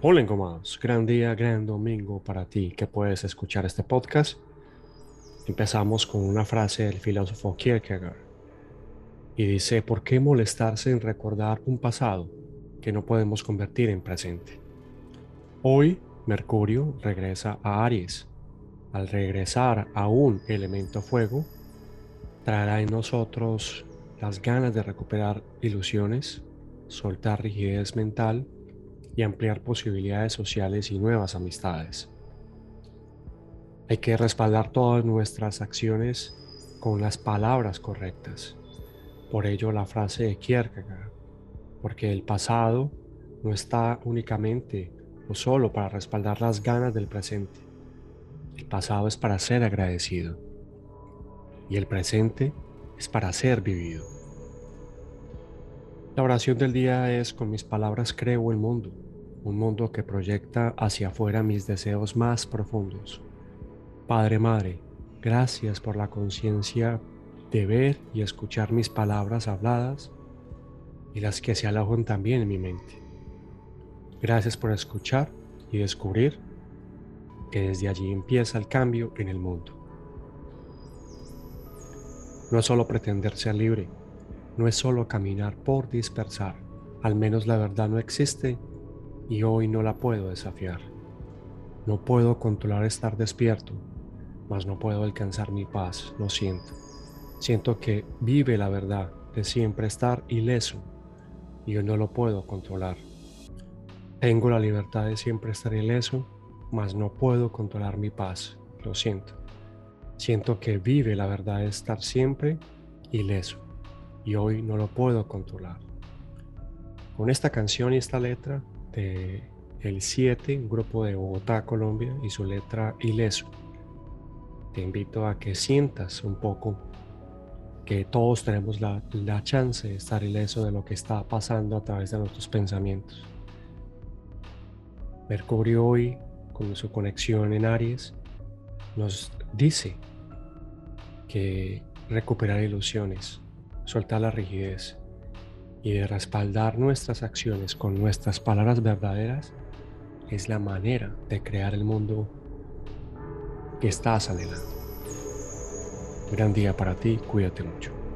Hola engomados, gran día, gran domingo para ti que puedes escuchar este podcast. Empezamos con una frase del filósofo Kierkegaard y dice, ¿por qué molestarse en recordar un pasado que no podemos convertir en presente? Hoy Mercurio regresa a Aries. Al regresar a un elemento fuego, traerá en nosotros las ganas de recuperar ilusiones, soltar rigidez mental, y ampliar posibilidades sociales y nuevas amistades. Hay que respaldar todas nuestras acciones con las palabras correctas. Por ello la frase de Kierkegaard, porque el pasado no está únicamente o solo para respaldar las ganas del presente. El pasado es para ser agradecido y el presente es para ser vivido. La oración del día es con mis palabras creo el mundo un mundo que proyecta hacia afuera mis deseos más profundos. Padre, Madre, gracias por la conciencia de ver y escuchar mis palabras habladas y las que se alojan también en mi mente. Gracias por escuchar y descubrir que desde allí empieza el cambio en el mundo. No es solo pretender ser libre, no es solo caminar por dispersar, al menos la verdad no existe y hoy no la puedo desafiar. No puedo controlar estar despierto, mas no puedo alcanzar mi paz, lo siento. Siento que vive la verdad de siempre estar ileso y yo no lo puedo controlar. Tengo la libertad de siempre estar ileso, mas no puedo controlar mi paz, lo siento. Siento que vive la verdad de estar siempre ileso y hoy no lo puedo controlar. Con esta canción y esta letra el 7, un grupo de Bogotá, Colombia, y su letra Ileso. Te invito a que sientas un poco que todos tenemos la, la chance de estar ileso de lo que está pasando a través de nuestros pensamientos. Mercurio hoy, con su conexión en Aries, nos dice que recuperar ilusiones, soltar la rigidez, y de respaldar nuestras acciones con nuestras palabras verdaderas es la manera de crear el mundo que estás anhelando. Gran día para ti, cuídate mucho.